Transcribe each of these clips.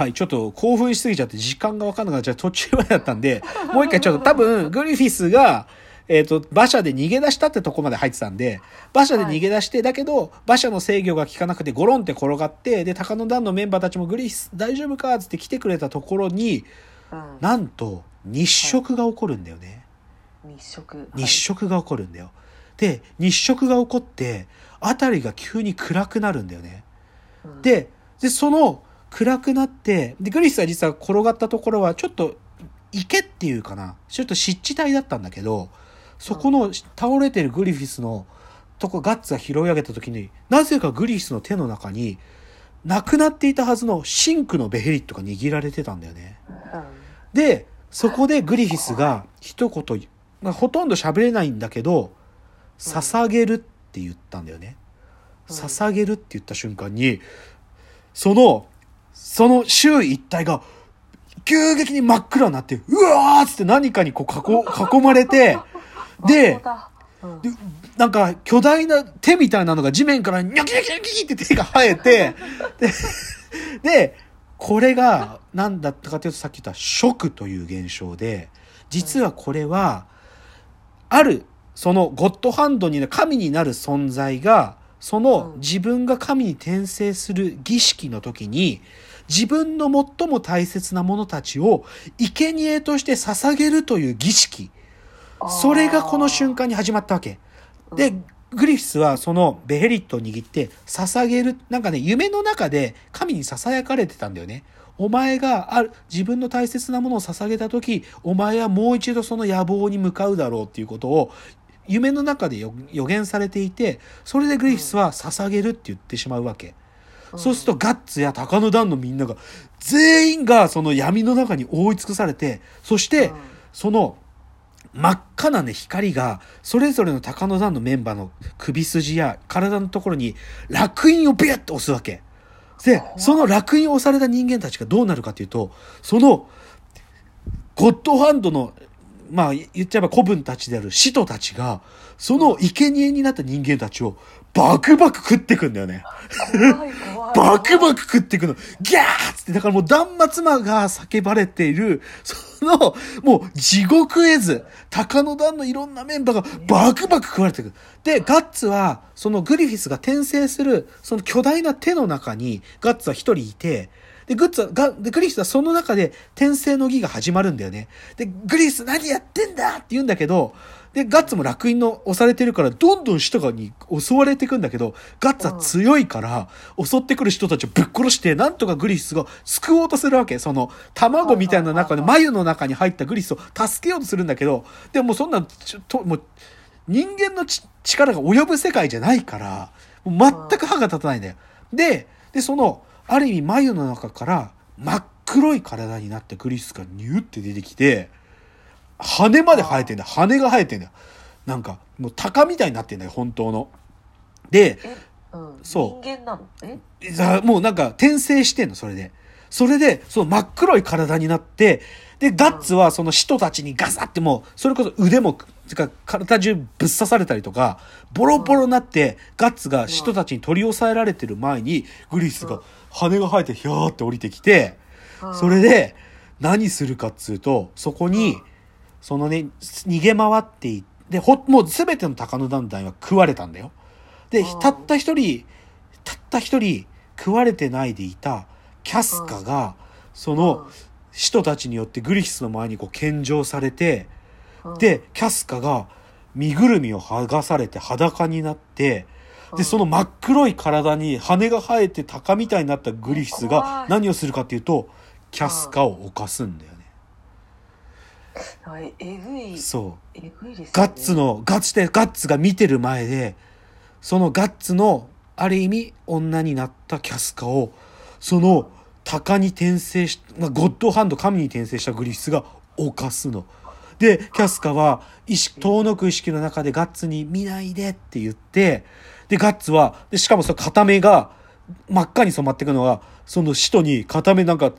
はい、ちょっと興奮しすぎちゃって時間がわかんなくなっちゃう。途中までだったんで、もう一回ちょっと多分、グリフィスが、えっ、と、馬車で逃げ出したってとこまで入ってたんで、馬車で逃げ出して、だけど、馬車の制御が効かなくてゴロンって転がって、で、高野団のメンバーたちもグリフィス大丈夫か？っつって来てくれたところに、うん。なんと、日食が起こるんだよね。日食。日食が起こるんだよ。で、日食が起こって、辺りが急に暗くなるんだよね。うん。で、で、その暗くなって、で、グリスは実は転がったところはちょっと池っていうかな、ちょっと湿地帯だったんだけど、そこの倒れてるグリフィスのとこガッツが拾い上げた時に、なぜかグリフィスの手の中に、なくなっていたはずのシンクのベヘリットが握られてたんだよね。で、そこでグリフィスが一言、まあ、ほとんど喋れないんだけど、捧げるって言ったんだよね。捧げるって言った瞬間に、その、その周囲一帯が、急激に真っ暗になって、うわーっつって何かにこう囲囲まれて、ででなんか巨大な手みたいなのが地面からニョキニョキニョキって手が生えて、で、で、これが何だったかというとさっき言ったショクという現象で、実はこれは、ある、そのゴッドハンドにな神になる存在が、そのうん自分が神に転生する儀式の時に、自分の最も大切な者たちを生贄として捧げるという儀式。それがこの瞬間に始まったわけ。で、グリフィスはそのベヘリットを握って捧げる、なんかね、夢の中で神に囁かれてたんだよね。お前がある、自分の大切なものを捧げた時、お前はもう一度その野望に向かうだろうっていうことを、夢の中で予予言されていて、それでグリフィスは捧げるって言ってしまうわけ。そうするとガッツや高野団のみんなが、全員がその闇の中に覆い尽くされて、そして、うんその真っ赤なね、光が、それぞれの高野団のメンバーの首筋や体のところに、烙印をビュッと押すわけ。で、その烙印を押された人間たちがどうなるかというと、その、ゴッドハンドの、まあ、言っちゃえば古文たちである使徒たちが、その生贄になった人間たちを、バクバク食ってくんだよね。バクバク食っていくの。ギャーっつって、だからもう断末魔が叫ばれている、その、もう地獄絵図、高野団のいろんなメンバーがバクバク食われていく。で、ガッツは、そのグリフィスが転生する、その巨大な手の中に、ガッツは一人いて、で、グッツは、がでグリフィスはその中で転生の儀が始まるんだよね。で、グリフィス何やってんだ？って言うんだけど、で、ガッツも楽印の押されてるから、どんどん人がに襲われていくんだけど、ガッツは強いから、襲ってくる人たちをぶっ殺して、なんとかグリフィスが救おうとするわけ。その、卵みたいな中で、眉の中に入ったグリフィスを助けようとするんだけど、でもそんな、ちょと、もう、人間のち力が及ぶ世界じゃないから、もう全く歯が立たないんだよ。で、で、その、ある意味眉の中から真っ黒い体になったグリスがニューって出てきて、羽まで生えてんだ。羽が生えてんだよ。なんか、もう鷹みたいになってんだよ、本当の。で、え、うん、そう人間なの？え？さもうなんか転生してんの、それで。それで、その真っ黒い体になって、で、ガッツはその使徒たちにガサってもう、それこそ腕も、てか体中ぶっ刺されたりとか、ボロボロになって、ガッツが使徒たちに取り押さえられてる前に、グリスが羽が生えてひゃーって降りてきて、それで、何するかっつうと、そこに、そのね、逃げ回っていって、ほ、もう全ての高野団体は食われたんだよ。でうん、たった一人、たった一人食われてないでいたキャスカが、その使徒たちによってグリフィスの前にこう献上されて、うん、で、キャスカが身ぐるみを剥がされて裸になって、で、その真っ黒い体に羽が生えて鷹みたいになったグリフィス怖がい何をするかっていうと、キャスカを犯すんだよね。あええぐいそう。えぐいですねガッツの、ガチでガッツが見てる前で、そのガッツの、ある意味、女になったキャスカを、その、鷹に転生し、まあ、ゴッドハンド、神に転生したグリフィスが犯すの。で、キャスカは、意識、遠のく意識の中でガッツに見ないでって言って、で、ガッツは、で、しかもその片目が真っ赤に染まっていくのは、その使徒に片目なんか、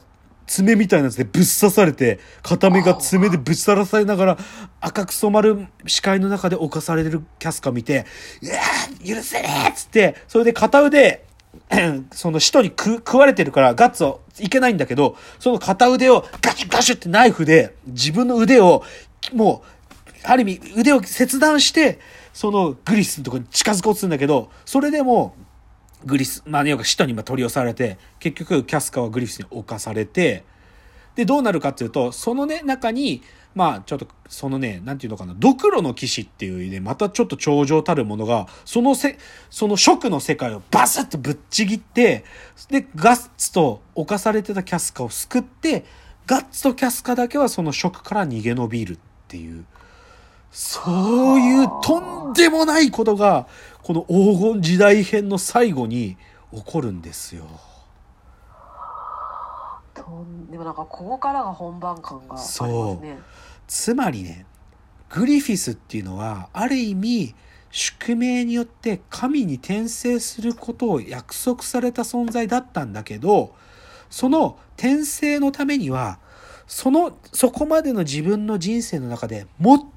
爪みたいなやつでぶっ刺されて、片目が爪でぶっ刺されながら、赤く染まる視界の中で侵されるキャスカ見て、うわ許せねえっつって、それで片腕、その使徒に食食われてるからガッツはいけないんだけど、その片腕をガシュガシュってナイフで自分の腕をもう、ある意味腕を切断して、そのグリスのところに近づこうとするんだけど、それでもグリス、まあ、要は使徒に今取り押されて、結局キャスカはグリフスに侵されて、で、どうなるかっていうと、そのね、中に、まあ、ちょっと、そのね、なんていうのかな、ドクロの騎士っていうね、またちょっと頂上たるものが、そのせ、その食の世界をバスッとぶっちぎって、で、ガッツと侵されてたキャスカを救って、ガッツとキャスカだけはその食から逃げ延びるっていう、そういうとんでもないことが、この黄金時代編の最後に起こるんですよ。とんでもなんかここからが本番感がありますね。つまりね、グリフィスっていうのは、ある意味、宿命によって神に転生することを約束された存在だったんだけど、その転生のためには、その、そこまでの自分の人生の中で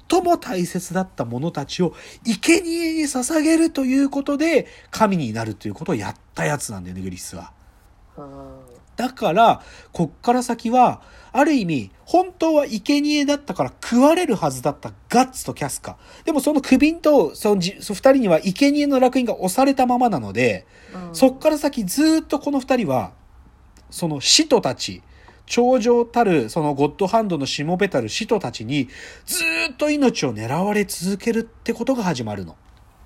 最も大切だったものたちを生贄に捧げるということで神になるということをやったやつなんだよね、グリスは。うんだから、こっから先は、ある意味、本当は生贄だったから食われるはずだったガッツとキャスカ。でもその首ンとそのじその二人には生贄の烙印が押されたままなので、うんそっから先ずっとこの二人は、その使徒たち、頂上たる、そのゴッドハンドのしもべたる使徒たちに、ずっと命を狙われ続けるってことが始まるの。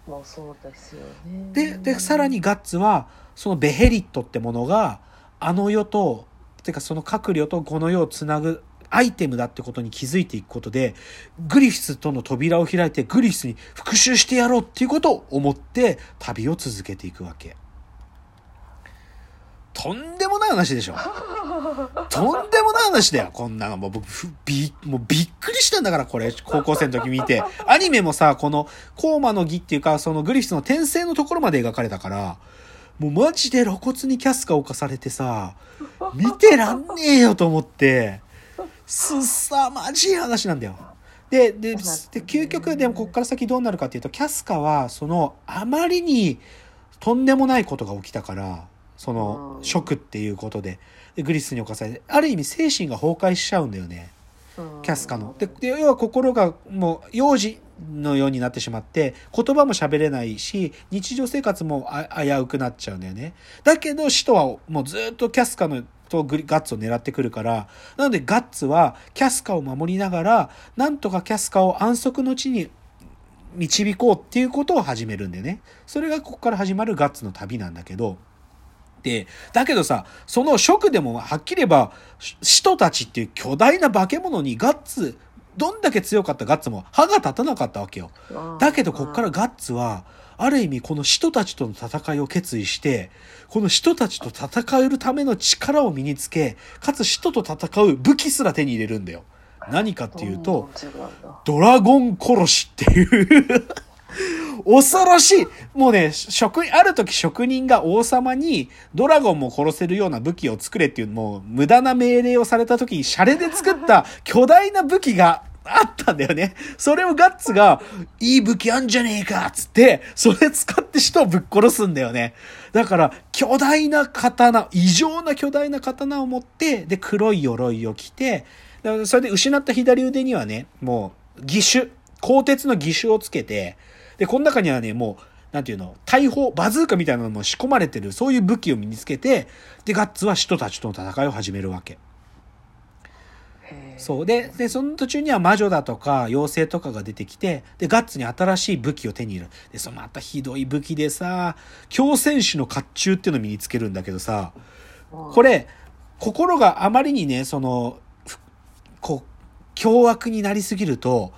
もうそうですよね。で、で、さらにガッツは、そのベヘリットってものが、あの世と、てかその各世とこの世をつなぐアイテムだってことに気づいていくことで、グリフィスとの扉を開いてグリフィスに復讐してやろうっていうことを思って旅を続けていくわけ。とんでもない話でしょ。とんでもない話だよ、こんなの。もう僕、び、もうびっくりしたんだから、これ、高校生の時見て。アニメもさ、この、コーマの儀っていうか、そのグリフィスの転生のところまで描かれたから、もうマジで露骨にキャスカ犯されてさ、見てらんねえよと思って、すさまじい話なんだよ。で、で、で究極でもこっから先どうなるかっていうと、キャスカは、その、あまりにとんでもないことが起きたから、そのう、んショックっていうことで、でグリスに侵されて、ある意味精神が崩壊しちゃうんだよね。うんキャスカの。で、で要は心がもう幼児のようになってしまって、言葉も喋れないし、日常生活もあ危うくなっちゃうんだよね。だけど、使徒はもうずっとキャスカのとグリガッツを狙ってくるから、なのでガッツはキャスカを守りながら、なんとかキャスカを安息の地に導こうっていうことを始めるんだよね。それがここから始まるガッツの旅なんだけど、で、だけどさ、その職でもはっきり言えば、し使徒たちっていう巨大な化け物にガッツ、どんだけ強かったガッツも歯が立たなかったわけよ。うんだけどこっからガッツは、ある意味この使徒たちとの戦いを決意して、この使徒たちと戦えるための力を身につけ、かつ使徒と戦う武器すら手に入れるんだよ。何かっていうと、ドラゴン殺しっていう恐ろしいもうね、職、ある時職人が王様にドラゴンも殺せるような武器を作れっていう、もう無駄な命令をされた時にシャレで作った巨大な武器があったんだよね。それをガッツが、いい武器あんじゃねえかつって、それ使って人をぶっ殺すんだよね。だから、巨大な刀、異常な巨大な刀を持って、で、黒い鎧を着て、だからそれで失った左腕にはね、もう、義手、鋼鉄の義手をつけて、で、この中にはね、もう、なんていうの、大砲、バズーカみたいなのも仕込まれてる、そういう武器を身につけて、で、ガッツは使徒たちとの戦いを始めるわけ。そう。で、で、その途中には魔女だとか、妖精とかが出てきて、で、ガッツに新しい武器を手に入れる。で、そのまたひどい武器でさ、強戦士の甲冑っていうのを身につけるんだけどさ、うんこれ、心があまりにね、その、ふこう、凶悪になりすぎると、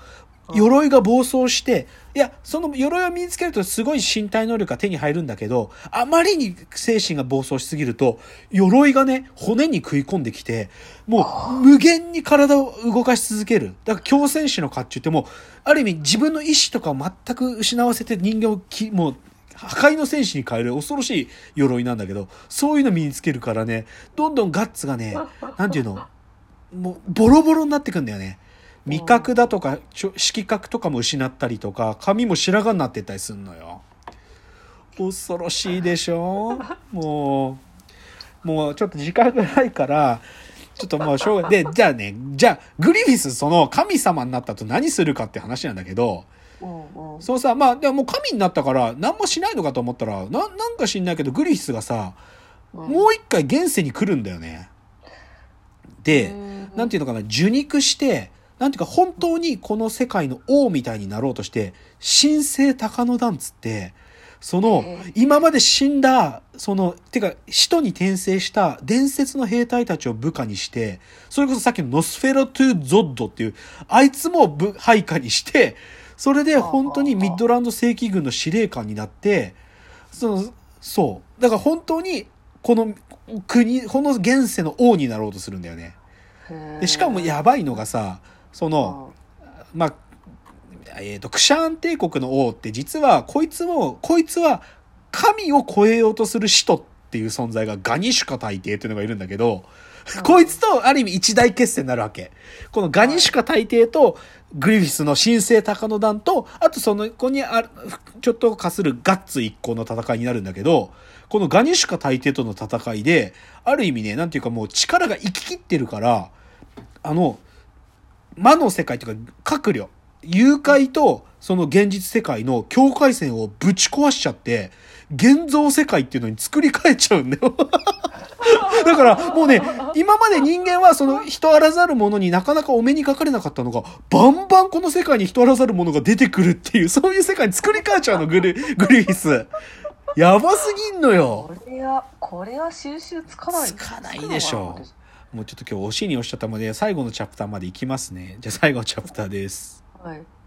鎧が暴走して、いや、その鎧を身につけるとすごい身体能力が手に入るんだけど、あまりに精神が暴走しすぎると、鎧がね、骨に食い込んできて、もう無限に体を動かし続ける。だから強戦士の甲冑ってもう、ある意味自分の意志とかを全く失わせて人間をき、もう、破壊の戦士に変える恐ろしい鎧なんだけど、そういうの身につけるからね、どんどんガッツがね、なんていうの、もうボロボロになってくんだよね。味覚だとか、色覚とかも失ったりとか、髪も白髪になってったりすんのよ。恐ろしいでしょ？もう、もうちょっと時間がないから、ちょっともうしょうがで、じゃあね、じゃあ、グリフィスその神様になったと何するかって話なんだけど、うんうんそうさ、まあ、でももう神になったから何もしないのかと思ったら、な、なんか知んないけど、グリフィスがさ、うんもう一回現世に来るんだよね。で、うんなんていうのかな、受肉して、なんていうか本当にこの世界の王みたいになろうとして、神聖高野団つって、その今まで死んだ、その、てか、使徒に転生した伝説の兵隊たちを部下にして、それこそさっきのノスフェロトゥ・ゾッドっていう、あいつも部配下にして、それで本当にミッドランド正規軍の司令官になって、その、そう。だから本当に、この国、この現世の王になろうとするんだよね。でしかもやばいのがさ、その、まあ、えっ、と、クシャーン帝国の王って実は、こいつも、こいつは神を超えようとする使徒っていう存在がガニシュカ大帝っていうのがいるんだけど、こいつとある意味一大決戦になるわけ。このガニシュカ大帝とグリフィスの神聖高野団と、あとその子にあるちょっと化するガッツ一行の戦いになるんだけど、このガニシュカ大帝との戦いで、ある意味ね、なんていうかもう力が生き切ってるから、あの、魔の世界というか、閣僚、誘拐とその現実世界の境界線をぶち壊しちゃって、現像世界っていうのに作り変えちゃうんだよ。だからもうね、今まで人間はその人あらざるものになかなかお目にかかれなかったのが、バンバンこの世界に人あらざるものが出てくるっていう、そういう世界に作り変えちゃうの、グル、グリフィス。やばすぎんのよ。これはこれは収集つかないつかないでしょつくもうちょっと今日押しに押しちゃったので、最後のチャプターまで行きますね。じゃあ最後のチャプターです。はい